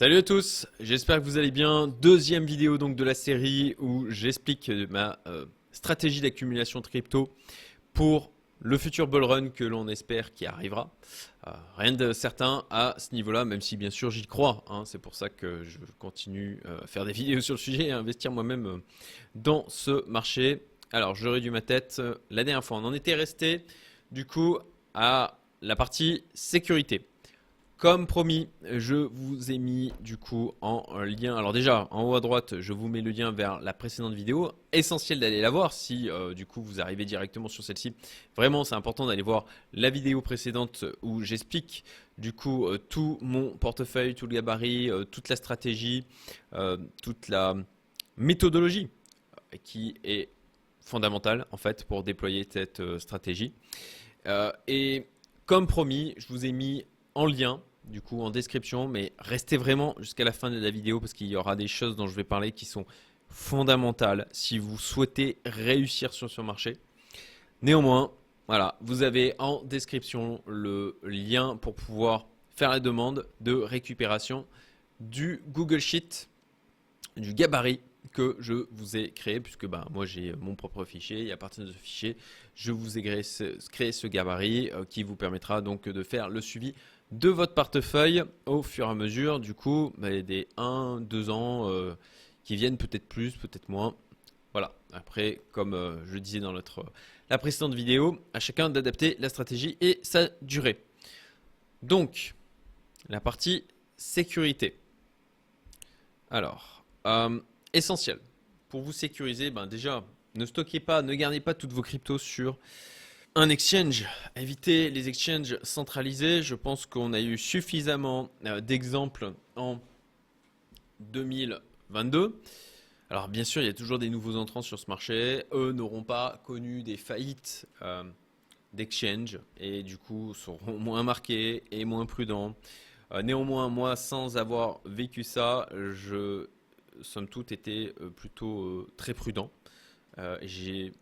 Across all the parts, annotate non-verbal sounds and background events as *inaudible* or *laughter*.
Salut à tous, j'espère que vous allez bien. Deuxième vidéo donc de la série où j'explique ma euh, stratégie d'accumulation de crypto pour le futur bull run que l'on espère qui arrivera. Euh, rien de certain à ce niveau-là, même si bien sûr j'y crois. Hein. C'est pour ça que je continue euh, à faire des *laughs* vidéos sur le sujet et à investir moi-même dans ce marché. Alors j'aurais dû ma tête. La dernière fois, on en était resté du coup à la partie sécurité. Comme promis, je vous ai mis du coup en lien. Alors déjà, en haut à droite, je vous mets le lien vers la précédente vidéo. Essentiel d'aller la voir si euh, du coup vous arrivez directement sur celle-ci. Vraiment, c'est important d'aller voir la vidéo précédente où j'explique du coup euh, tout mon portefeuille, tout le gabarit, euh, toute la stratégie, toute la méthodologie qui est fondamentale en fait pour déployer cette stratégie. et comme promis, je vous ai mis en lien du coup en description, mais restez vraiment jusqu'à la fin de la vidéo parce qu'il y aura des choses dont je vais parler qui sont fondamentales si vous souhaitez réussir sur ce marché. Néanmoins, voilà, vous avez en description le lien pour pouvoir faire la demande de récupération du Google Sheet, du gabarit que je vous ai créé, puisque bah, moi j'ai mon propre fichier, et à partir de ce fichier, je vous ai créé ce, gabarit euh, qui vous permettra donc de faire le suivi de votre portefeuille au fur et à mesure, du coup, bah, des 1, 2 ans euh, qui viennent, peut-être plus, peut-être moins. Voilà. Après, comme euh, je disais dans notre, la précédente vidéo, à chacun d'adapter la stratégie et sa durée. Donc, la partie sécurité. Alors, euh, essentiel. Pour vous sécuriser, ben déjà, ne stockez pas, ne gardez pas toutes vos cryptos sur un exchange, éviter les exchanges centralisés. Je pense qu'on a eu suffisamment euh, d'exemples en 2022. Alors bien sûr, il y a toujours des nouveaux entrants sur ce marché. Eux n'auront pas connu des faillites euh, d'exchange et du coup seront *laughs* moins marqués et moins prudents. Euh, néanmoins, moi, sans avoir vécu ça, je, somme toute, été plutôt très prudent. j'ai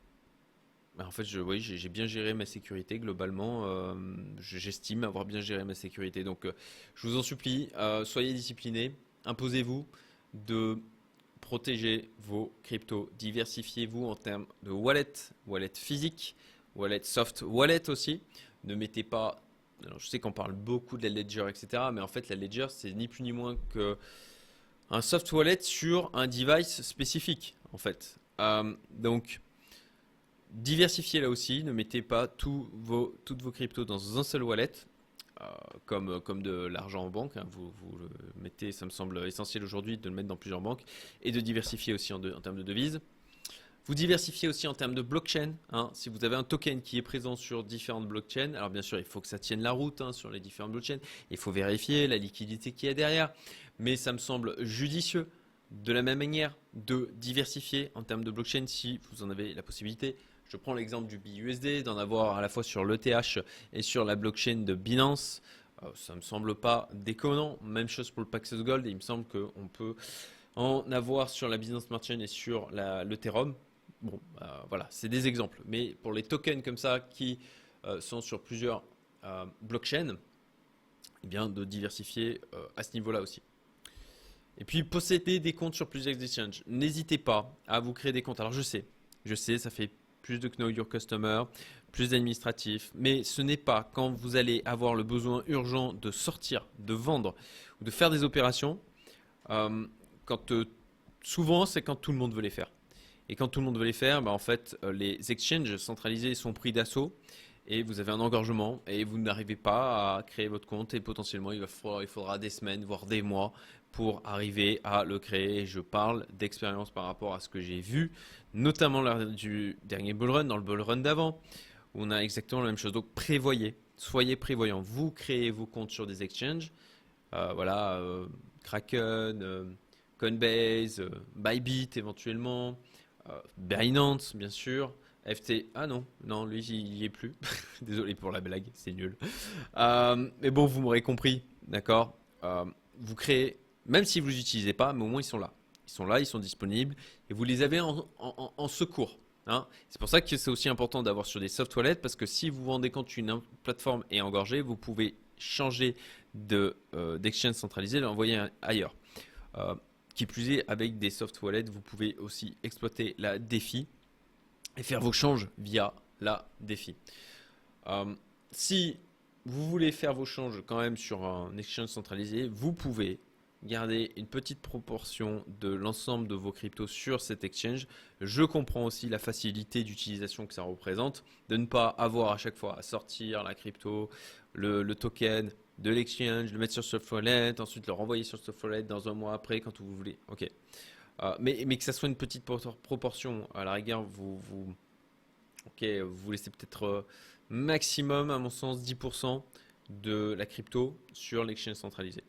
en fait, j'ai bien géré ma sécurité globalement. Euh, j'estime avoir bien géré ma sécurité. Donc, euh, je vous en supplie, euh, soyez disciplinés. Imposez-vous de protéger vos cryptos. Diversifiez-vous en termes de wallet, wallet physique, wallet soft wallet aussi. Ne mettez pas. Alors, je sais qu'on parle beaucoup de la ledger, etc. Mais en fait, la ledger, c'est ni plus ni moins que un soft wallet sur un device spécifique, en fait. donc, Diversifiez là aussi, ne mettez pas vos, toutes vos cryptos dans un seul wallet, euh, comme, comme de l'argent en banque. Hein. Vous, vous, le mettez, ça me semble essentiel aujourd'hui de le mettre dans plusieurs banques, et de diversifier aussi en, termes de devises. Vous diversifiez aussi en termes de blockchain. Hein. Si vous avez un token qui est présent sur différentes blockchains, alors bien sûr, il faut que ça tienne la route hein, sur les différentes blockchains. Il faut vérifier la liquidité qu'il y a derrière. Mais ça me semble judicieux de la même manière de diversifier en termes de blockchain si vous en avez la possibilité. Je prends l'exemple du BUSD, d'en avoir à la fois sur l'ETH et sur la blockchain de Binance. Euh, ça ne me semble pas déconnant. Même chose pour le Paxos Gold. il me semble qu'on peut en avoir sur la Binance Smart Chain et sur l'Ethereum. Bon, euh, voilà, c'est des exemples. Mais pour les tokens comme ça qui euh, sont sur plusieurs blockchains, eh bien de diversifier à ce niveau-là aussi. Et puis posséder des comptes sur plusieurs exchanges. N'hésitez pas à vous créer des comptes. Alors je sais, je sais, ça fait plus de Know Your Customer, plus d'administratif. Mais ce n'est pas quand vous allez avoir le besoin urgent de sortir, de vendre ou de faire des opérations. Euh, quand, euh, souvent, c'est quand tout le monde veut les faire. Et quand tout le monde veut les faire, bah, en fait, euh, les exchanges centralisés sont pris d'assaut et vous avez un engorgement et vous n'arrivez pas à créer votre compte et potentiellement il, il faudra des semaines, voire des mois pour arriver à le créer. je parle d'expérience par rapport à ce que j'ai vu, notamment lors du dernier bull run, dans le bull run d'avant, où on a exactement la même chose. Donc prévoyez, soyez prévoyants. Vous créez vos comptes sur des exchanges, euh, voilà, euh, Kraken, euh, Coinbase, Bybit éventuellement, Binance bien sûr. FT, ah non, non, lui il y est plus. *laughs* Désolé pour la blague, c'est nul. mais bon, vous m'aurez compris, d'accord Vous créez même si vous ne les utilisez pas, mais au moins ils sont là. Ils sont là, ils sont disponibles et vous les avez en, secours. Hein. C'est pour ça que c'est aussi important d'avoir sur des soft wallets parce que si vous vous rendez compte plateforme est engorgée, vous pouvez changer de, d'exchange centralisé, l'envoyer ailleurs. qui plus est, avec des soft wallets, vous pouvez aussi exploiter la défi et faire vos changes via la défi. si vous voulez faire vos changes quand même sur un exchange centralisé, vous pouvez garder une petite proportion de l'ensemble de vos cryptos sur cet exchange. Je comprends aussi la facilité d'utilisation que ça représente, de ne pas avoir à chaque fois à sortir la crypto, le, token de l'exchange, le mettre sur Softwallet, ensuite le renvoyer sur Softwallet dans un mois après quand vous voulez. Ok. Euh, mais, mais, que ça soit une petite proportion, à la rigueur, vous, vous, ok, vous laissez peut-être euh, maximum, à mon sens, 10% de la crypto sur l'exchange centralisé.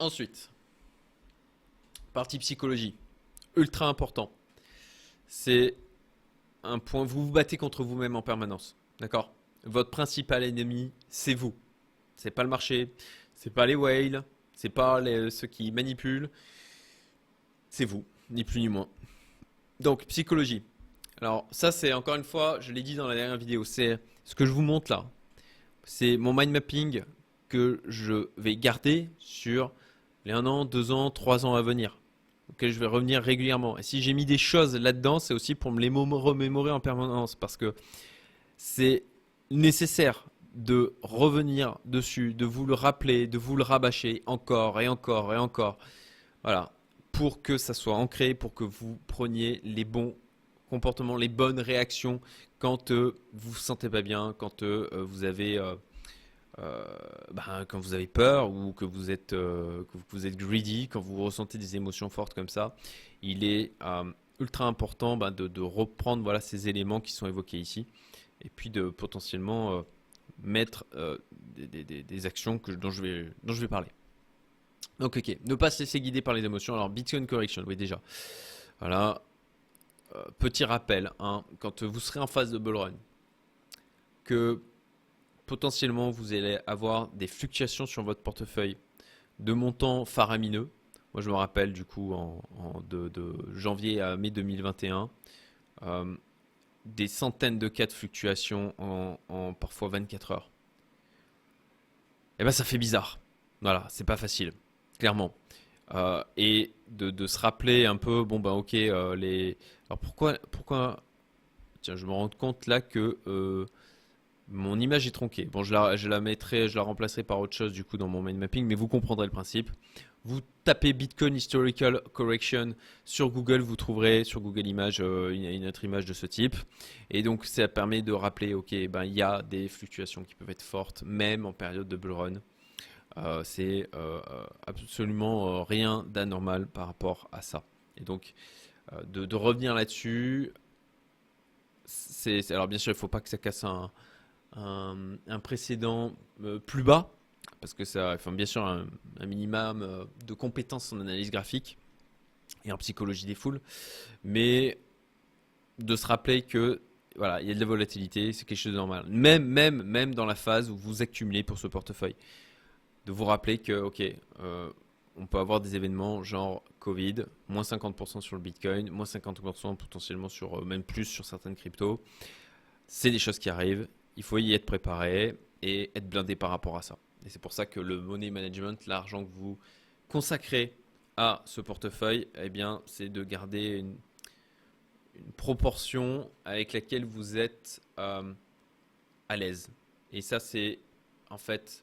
Ensuite, partie psychologie, ultra important. C'est un point, vous vous battez contre vous-même en permanence. D'accord? Votre principal ennemi, c'est vous. C'est pas le marché, c'est pas les whales, c'est pas ceux qui manipulent. C'est vous, ni plus ni moins. Donc, psychologie. Alors, ça, c'est encore une fois, je l'ai dit dans la dernière vidéo, c'est ce que je vous montre là. C'est mon mind mapping que je vais garder sur les 1 an, 2 ans, 3 ans à venir, auxquels je vais revenir régulièrement. Et si j'ai mis des choses là-dedans, c'est aussi pour me les remémorer en permanence, parce que c'est nécessaire de revenir dessus, de vous le rappeler, de vous le rabâcher encore et encore et encore. Voilà, pour que ça soit ancré, pour que vous preniez les bons comportements, les bonnes réactions quand euh, vous vous sentez pas bien, quand euh, vous avez euh, ben, quand vous avez peur ou que vous êtes euh, que vous êtes greedy, quand vous ressentez des émotions fortes comme ça, il est euh, ultra important ben, de, reprendre voilà ces éléments qui sont évoqués ici et puis de potentiellement mettre des, actions dont, je vais, dont je vais parler. Donc ok, ne pas se laisser guider par les émotions. Alors Bitcoin Correction, oui déjà. Voilà. petit rappel, hein, quand vous serez en phase de bull run, que potentiellement vous allez avoir des fluctuations sur votre portefeuille de montants faramineux. Moi, je me rappelle du coup en, de, janvier à mai 2021, euh, des centaines de cas de fluctuations en, parfois 24 heures. Eh ben ça fait bizarre. Voilà, c'est pas facile, clairement. Euh, et de, se rappeler un peu, bon ben ok, euh, les. Alors pourquoi, pourquoi Tiens, je me rends compte là que mon image est tronquée. Bon, je la, je la mettrai, je la remplacerai par autre chose du coup dans mon main mapping, mais vous comprendrez le principe. Vous tapez Bitcoin Historical Correction sur Google, vous trouverez sur Google Images euh, une, autre image de ce type. Et donc ça permet de rappeler, ok, ben il y a des fluctuations qui peuvent être fortes, même en période de bull run. Euh, c'est euh, absolument rien d'anormal par rapport à ça. Et donc de, de, revenir là-dessus, c'est alors bien sûr il ne faut pas que ça casse un, un, précédent euh, plus bas, parce que ça, enfin, bien sûr, un, minimum euh, de compétences en analyse graphique et en psychologie des foules, mais de se rappeler que voilà, il y a de la volatilité, c'est quelque chose de normal. Même, même, même dans la phase où vous accumulez pour ce portefeuille, de vous rappeler que, ok, euh, on peut avoir des événements genre Covid, moins 50% sur le Bitcoin, moins 50% potentiellement sur, même plus sur certaines cryptos. C'est des choses qui arrivent il faut y être préparé et être blindé par rapport à ça. Et c'est pour ça que le money management, l'argent que vous consacrez à ce portefeuille, eh bien, c'est de garder une, proportion avec laquelle vous êtes euh, à l'aise. Et ça, c'est en fait,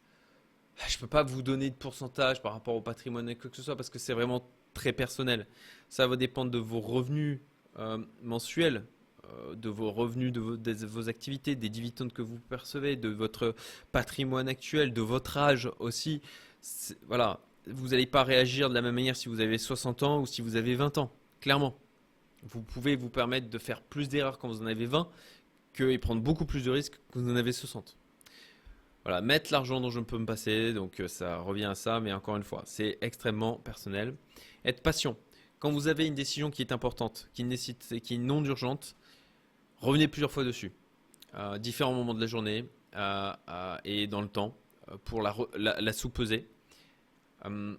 je ne peux pas vous donner de pourcentage par rapport au patrimoine et quoi que ce soit parce que c'est vraiment très personnel. Ça va dépendre de vos revenus euh, mensuels de vos revenus, de vos, activités, des dividendes que vous percevez, de votre patrimoine actuel, de votre âge aussi. Voilà, vous n'allez pas réagir de la même manière si vous avez 60 ans ou si vous avez 20 ans, clairement. Vous pouvez vous permettre de faire plus d'erreurs quand vous en avez 20 que, et prendre beaucoup plus de risques quand vous en avez 60. Voilà, mettre l'argent dont je peux me passer, donc euh, ça revient à ça, mais encore une fois, c'est extrêmement personnel. Être patient. Quand vous avez une décision qui est importante, qui, nécessite, qui est non urgente, Revenez plusieurs fois dessus, à différents moments de la journée et dans le temps, euh, pour la, la, sous-peser. Hum,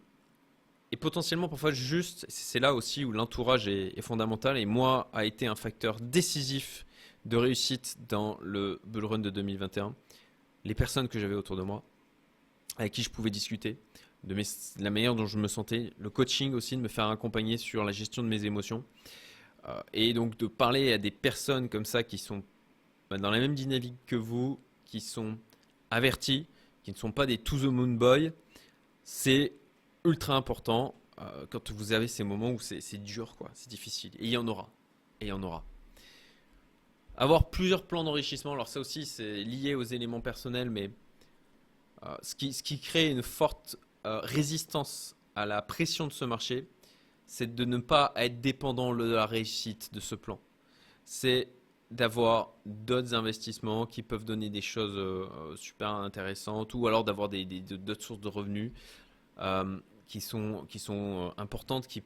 et potentiellement, parfois, juste, c'est là aussi où l'entourage est, fondamental. Et moi, a été un facteur décisif de réussite dans le bull run de 2021. Les personnes que j'avais autour de moi. avec qui je pouvais discuter de, la manière dont je me sentais, le coaching aussi, de me faire accompagner sur la gestion de mes émotions. Euh, et donc de parler à des personnes comme ça qui sont bah, dans la même dynamique que vous, qui sont avertis, qui ne sont pas des to the moon boy, c'est ultra important euh, quand vous avez ces moments où c'est dur, quoi, c'est difficile. Et il y en aura. Et y en aura. Avoir plusieurs plans d'enrichissement, alors ça aussi c'est lié aux éléments personnels, mais euh, ce, qui, ce, qui, crée une forte résistance à la pression de ce marché, c'est de ne pas être dépendant de la réussite de ce plan. C'est d'avoir d'autres investissements qui peuvent donner des choses euh, super intéressantes ou alors d'avoir d'autres sources de revenus euh, qui sont, importantes, qui,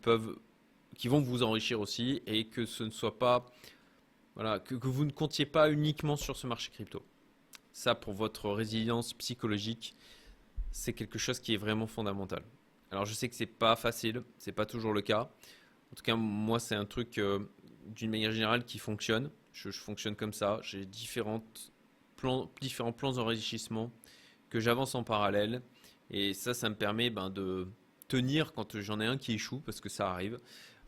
vont vous enrichir aussi et que ce ne soit pas, que vous ne comptiez pas uniquement sur ce marché crypto. Ça, pour votre résilience psychologique, c'est quelque chose qui est vraiment fondamental. Alors je sais que c'est pas facile, c'est pas toujours le cas. En tout cas, moi, c'est un truc euh, d'une manière générale qui fonctionne. Je, fonctionne comme ça. J'ai différents plans d'enrichissement que j'avance en parallèle. Et ça, ça me permet ben, de tenir quand j'en ai un qui échoue, parce que ça arrive,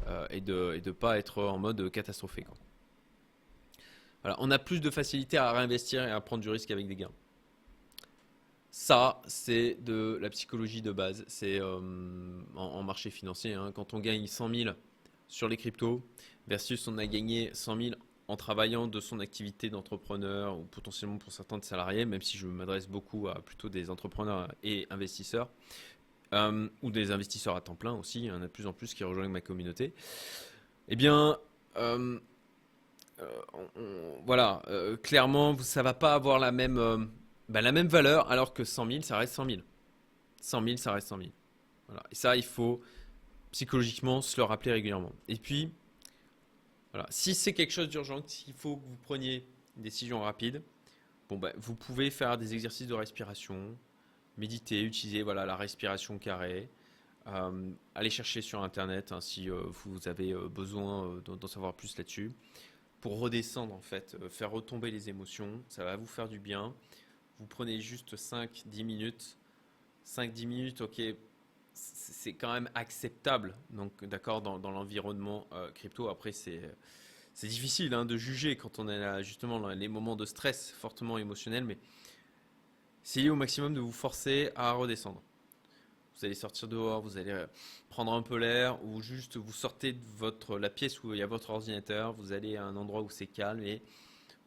euh, et de ne pas être en mode catastrophé. Voilà, on a plus de facilité à réinvestir et à prendre du risque avec des gains. Ça, c'est de la psychologie de base. C'est euh, en, marché financier. Hein. quand on gagne 100 000 sur les cryptos versus on a gagné 100 000 en travaillant de son activité d'entrepreneur ou potentiellement pour certains de salariés, même si je m'adresse beaucoup à plutôt des entrepreneurs et investisseurs, euh, ou des investisseurs à temps plein aussi, il y en a de plus en plus qui rejoignent ma communauté. Eh bien, euh, voilà, clairement, ça va pas avoir la même bah, la même valeur, alors que 100 000, ça reste 100 000. 100 000, ça reste 100 000. Voilà. Et ça, il faut psychologiquement se le rappeler régulièrement. Et puis, voilà. si c'est quelque chose d'urgent, qu'il faut que vous preniez une décision rapide, bon, bah, vous pouvez faire des exercices de respiration, méditer, utiliser voilà, la respiration carrée. Euh, allez chercher sur internet hein, si euh, vous avez euh, besoin d'en savoir plus là-dessus pour redescendre en fait, faire retomber les émotions, ça va vous faire du bien vous prenez juste 5-10 minutes. 5-10 minutes, ok, c'est quand même acceptable, donc d'accord, dans, l'environnement euh, crypto. Après, c'est difficile hein, de juger quand on a justement dans les moments de stress fortement émotionnels, mais essayez au maximum de vous forcer à redescendre. Vous allez sortir dehors, vous allez euh, prendre un peu l'air, ou juste vous sortez de votre, la pièce où il y a votre ordinateur, vous allez à un endroit où c'est calme et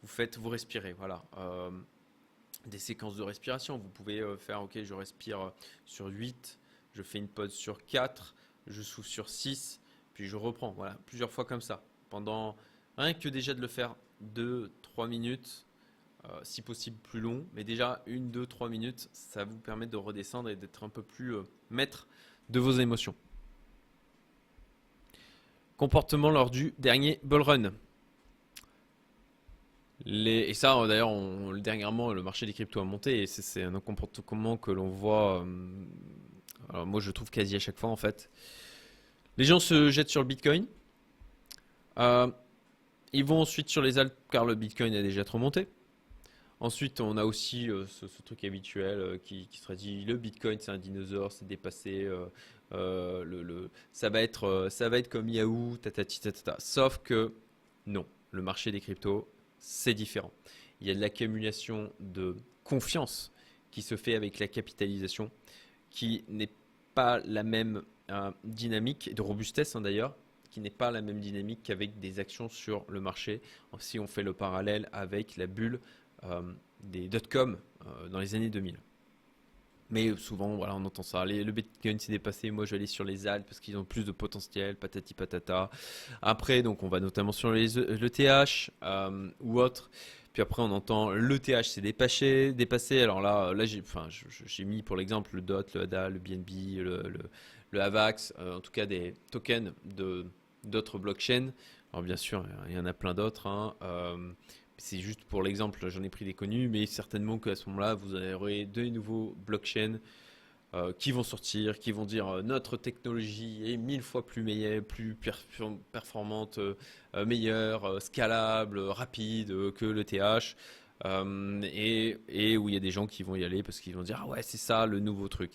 vous faites, vous respirez. Voilà. Euh, des séquences de respiration. Vous pouvez euh, faire, ok, je respire euh, sur 8, je fais une pause sur 4, je souffle sur 6, puis je reprends. Voilà, plusieurs fois comme ça. Pendant rien que déjà de le faire 2, 3 minutes, euh, si possible plus long, mais déjà 1, 2, 3 minutes, ça vous permet de redescendre et d'être un peu plus maître de vos émotions. Comportement lors du dernier bull run. Et ça, d'ailleurs, dernièrement, le marché des cryptos a monté et c'est un comportement que l'on voit, euh, alors moi je trouve quasi à chaque fois en fait. Les gens se jettent sur le Bitcoin. Euh, ils vont ensuite sur les altes car le Bitcoin a déjà trop monté. Ensuite, on a aussi euh, ce, truc habituel qui, qui, se dit le Bitcoin c'est un dinosaure, c'est dépassé, le, ça, va être, ça va être comme Yahoo, tatati tatata. Sauf que non, le marché des cryptos c'est différent. Il y a de l'accumulation de confiance qui se fait avec la capitalisation, qui n'est pas la même euh, dynamique, de robustesse hein, d'ailleurs, qui n'est pas la même dynamique qu'avec des actions sur le marché, si on fait le parallèle avec la bulle euh, des dot-com euh, dans les années 2000. Mais souvent, voilà, on entend ça. le Bitcoin s'est dépassé. Moi, je vais aller sur les alt parce qu'ils ont plus de potentiel, patati patata. Après, donc, on va notamment sur les l'ETH euh, ou autre. Puis après, on entend l'ETH s'est dépassé, dépassé. Alors là, là j'ai, mis pour l'exemple le DOT, le ADA, le BNB, le, le, AVAX, euh, en tout cas des tokens d'autres blockchains. Alors bien sûr, il y en a plein d'autres. Hein. Euh, c'est juste pour l'exemple, j'en ai pris des connus, mais certainement qu'à ce moment-là, vous aurez deux nouveaux blockchains euh, qui vont sortir, qui vont dire euh, notre technologie est mille fois plus meilleure, plus performante, euh, meilleure, scalable, rapide que le TH. et, et, où il y a des gens qui vont y aller parce qu'ils vont dire ah ouais c'est ça le nouveau truc.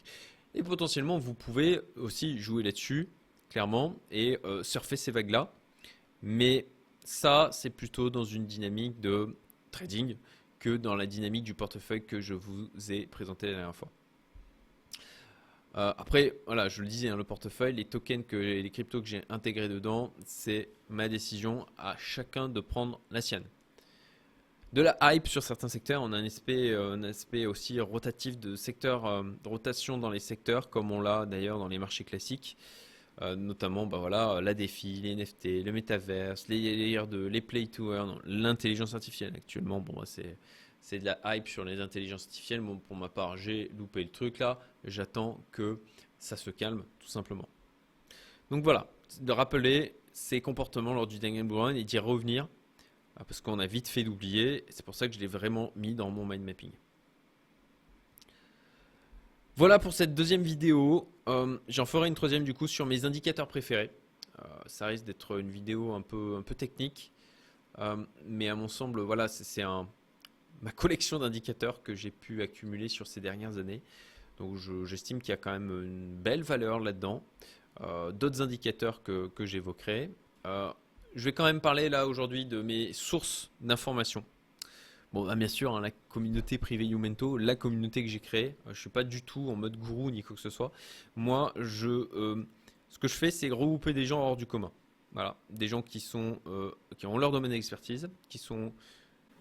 Et potentiellement vous pouvez aussi jouer là-dessus clairement et surfer ces vagues là. Mais ça c'est plutôt dans une dynamique de trading que dans la dynamique du portefeuille que je vous ai présenté la dernière fois. Euh, après, voilà, je le disais, hein, le portefeuille, les tokens, que, les cryptos que j'ai intégrés dedans, c'est ma décision à chacun de prendre la sienne. De la hype sur certains secteurs, on a un aspect, euh, un aspect aussi rotatif de secteur, euh, de rotation dans les secteurs, comme on l'a d'ailleurs dans les marchés classiques, notamment bah voilà, la défi, les NFT, le métaverse, les de les play to earn, l'intelligence artificielle. Actuellement, bon, bah, c'est c'est de la hype sur les intelligences artificielles. pour ma part, j'ai loupé le truc là. J'attends que ça se calme, tout simplement. Donc voilà, de rappeler ces comportements lors du Run et d'y revenir, ah, parce qu'on a vite fait d'oublier. C'est pour ça que je l'ai vraiment mis dans mon mind mapping. Voilà pour cette deuxième vidéo. Euh, j'en ferai une troisième du coup sur mes indicateurs préférés. Euh, ça risque d'être une vidéo un peu, technique. Euh, mais à mon semble, voilà, c'est ma collection d'indicateurs que j'ai pu accumuler sur ces dernières années. Donc j'estime qu'il y a quand même une belle valeur là-dedans. D'autres indicateurs que, que j'évoquerai. Je vais quand même parler là aujourd'hui de mes sources d'informations. Bon, bah, bien sûr, hein, la communauté privée Youmento, la communauté que j'ai créée, euh, je suis pas du tout en mode gourou ni quoi que ce soit. Moi, je, ce que je fais, c'est regrouper des gens hors du commun. Voilà, des gens qui sont, qui ont leur domaine d'expertise, qui sont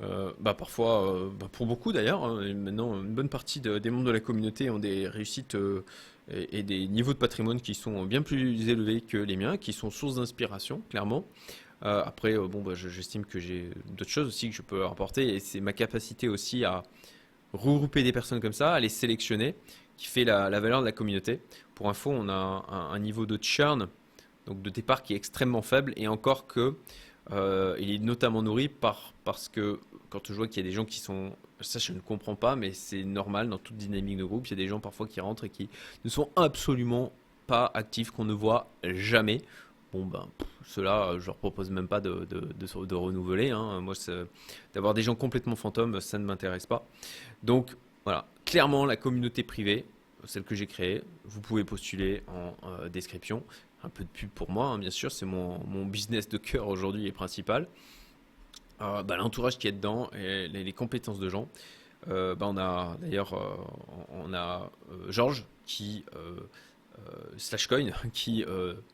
euh, bah parfois, euh, bah pour beaucoup d'ailleurs, hein, maintenant une bonne partie des membres de la communauté ont des réussites euh, et, des niveaux de patrimoine qui sont bien plus élevés que les miens, qui sont source d'inspiration, clairement. Après, bon, bah, j'estime que j'ai d'autres choses aussi que je peux apporter et c'est ma capacité aussi à regrouper des personnes comme ça, à les sélectionner, qui fait la, valeur de la communauté. Pour info, on a un, niveau de churn, donc de départ qui est extrêmement faible et encore que il est notamment nourri par, parce que quand je vois qu'il y a des gens qui sont, ça je ne comprends pas, mais c'est normal dans toute dynamique de groupe, il y a des gens parfois qui rentrent et qui ne sont absolument pas actifs, qu'on ne voit jamais. Bon ben, cela, je leur propose même pas de, de, renouveler. Hein. Moi, d'avoir des gens complètement fantômes, ça ne m'intéresse pas. Donc voilà, clairement la communauté privée, celle que j'ai créée, vous pouvez postuler en euh, description. Un peu de pub pour moi, hein, bien sûr, c'est mon, mon business de cœur aujourd'hui et principal. Euh, bah, l'entourage qui est dedans et les, compétences de gens. Euh, bah, on a d'ailleurs euh, on a Georges qui Slashcoin *laughs* qui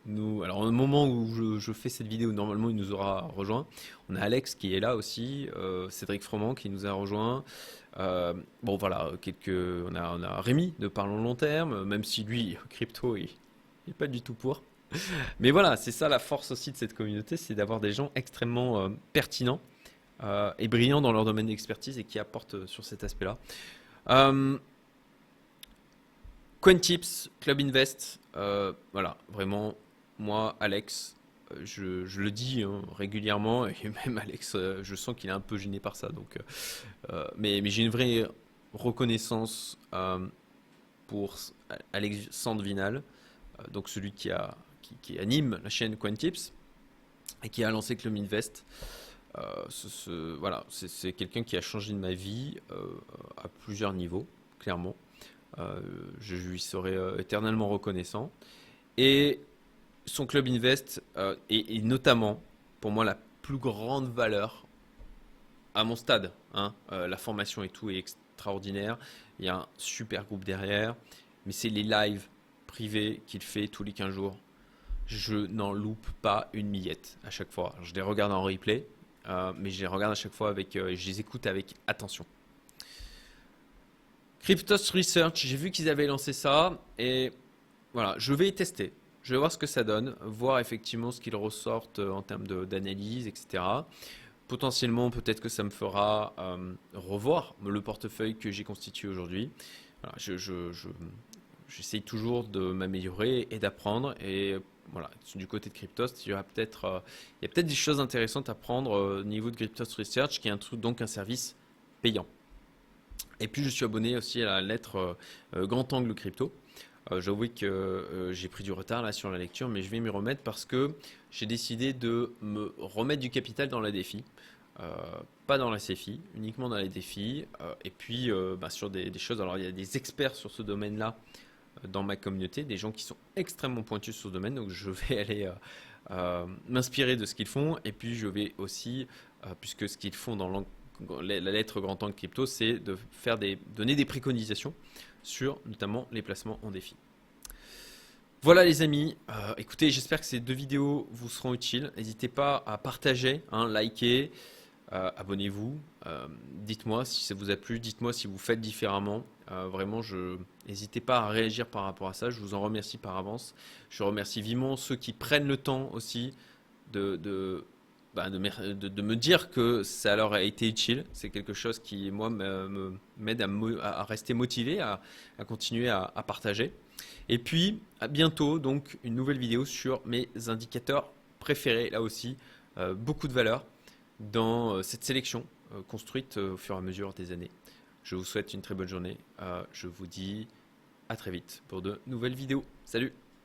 nous alors au moment où je, fais cette vidéo normalement il nous aura rejoint. On a Alex qui est là aussi Cédric Froment qui nous a rejoint. Bon voilà quelques on a on a Rémi de Parlons Long Terme même si lui *laughs* crypto il n'est pas du tout pour. *laughs* Mais voilà c'est ça la force aussi de cette communauté c'est d'avoir des gens extrêmement pertinents euh, et brillants dans leur domaine d'expertise et qui apportent euh, sur cet aspect-là. Euh, Tips, Club Invest, euh, voilà, vraiment, moi, Alex, je, le dis hein, régulièrement, *laughs* et même Alex, je sens qu'il est un peu gêné par ça. Donc, mais, j'ai une vraie reconnaissance pour Alexandre Vinal, donc celui qui, a, anime la chaîne Tips et qui a lancé Club Invest. Euh, voilà, c'est quelqu'un qui a changé de ma vie euh, à plusieurs niveaux, clairement. Euh, je lui serai éternellement reconnaissant. Et son club Invest est, notamment, pour moi, la plus grande valeur à mon stade. Hein. la formation et tout est extraordinaire. Il y a un super groupe derrière. Mais c'est les lives privés qu'il fait tous les 15 jours. Je n'en loupe pas une miette à chaque fois. je les regarde en replay. Euh, mais je les regarde à chaque fois avec, euh, je les écoute avec attention. Cryptos Research, j'ai vu qu'ils avaient lancé ça et voilà, je vais y tester. Je vais voir ce que ça donne, voir effectivement ce qu'ils ressortent euh, en termes d'analyse, etc. Potentiellement, peut-être que ça me fera revoir le portefeuille que j'ai constitué aujourd'hui. je, j'essaye toujours de m'améliorer et d'apprendre. Et voilà, du côté de Cryptost, il y aura peut-être, euh, a peut-être des choses intéressantes à prendre euh, au niveau de Cryptost Research, qui est donc un service payant. Et puis je suis abonné aussi à la lettre euh, Grand Angle Crypto. J'avoue que j'ai pris du retard là sur la lecture, mais je vais m'y remettre parce que j'ai décidé de me remettre du capital dans la défi. pas dans la CFI, uniquement dans les défis, et puis bah, sur des, choses. Alors il y a des experts sur ce domaine-là dans ma communauté, des gens qui sont extrêmement pointus sur ce domaine, donc je vais *laughs* aller m'inspirer de ce qu'ils font, et puis je vais aussi, puisque ce qu'ils font dans la lettre grand angle crypto, c'est de faire des, donner des préconisations sur notamment les placements en défi. Voilà les amis, euh, écoutez, j'espère que ces deux vidéos vous seront utiles. N'hésitez pas à partager, hein, liker, euh, abonnez-vous. Euh, dites-moi si ça vous a plu, dites-moi si vous faites différemment. vraiment, je n'hésitez pas à réagir par rapport à ça. Je vous en remercie par avance. Je remercie vivement ceux qui prennent le temps aussi de, de, bah, de, me dire que ça leur a été utile. C'est quelque chose qui, moi, m'aide à, rester motivé, à, continuer à partager. Et puis, à bientôt, donc, une nouvelle vidéo sur mes indicateurs préférés. Là aussi, euh, beaucoup de valeur dans euh, cette sélection euh, construite au fur et à mesure des années. Je vous souhaite une très bonne journée. je vous dis à très vite pour de nouvelles vidéos. Salut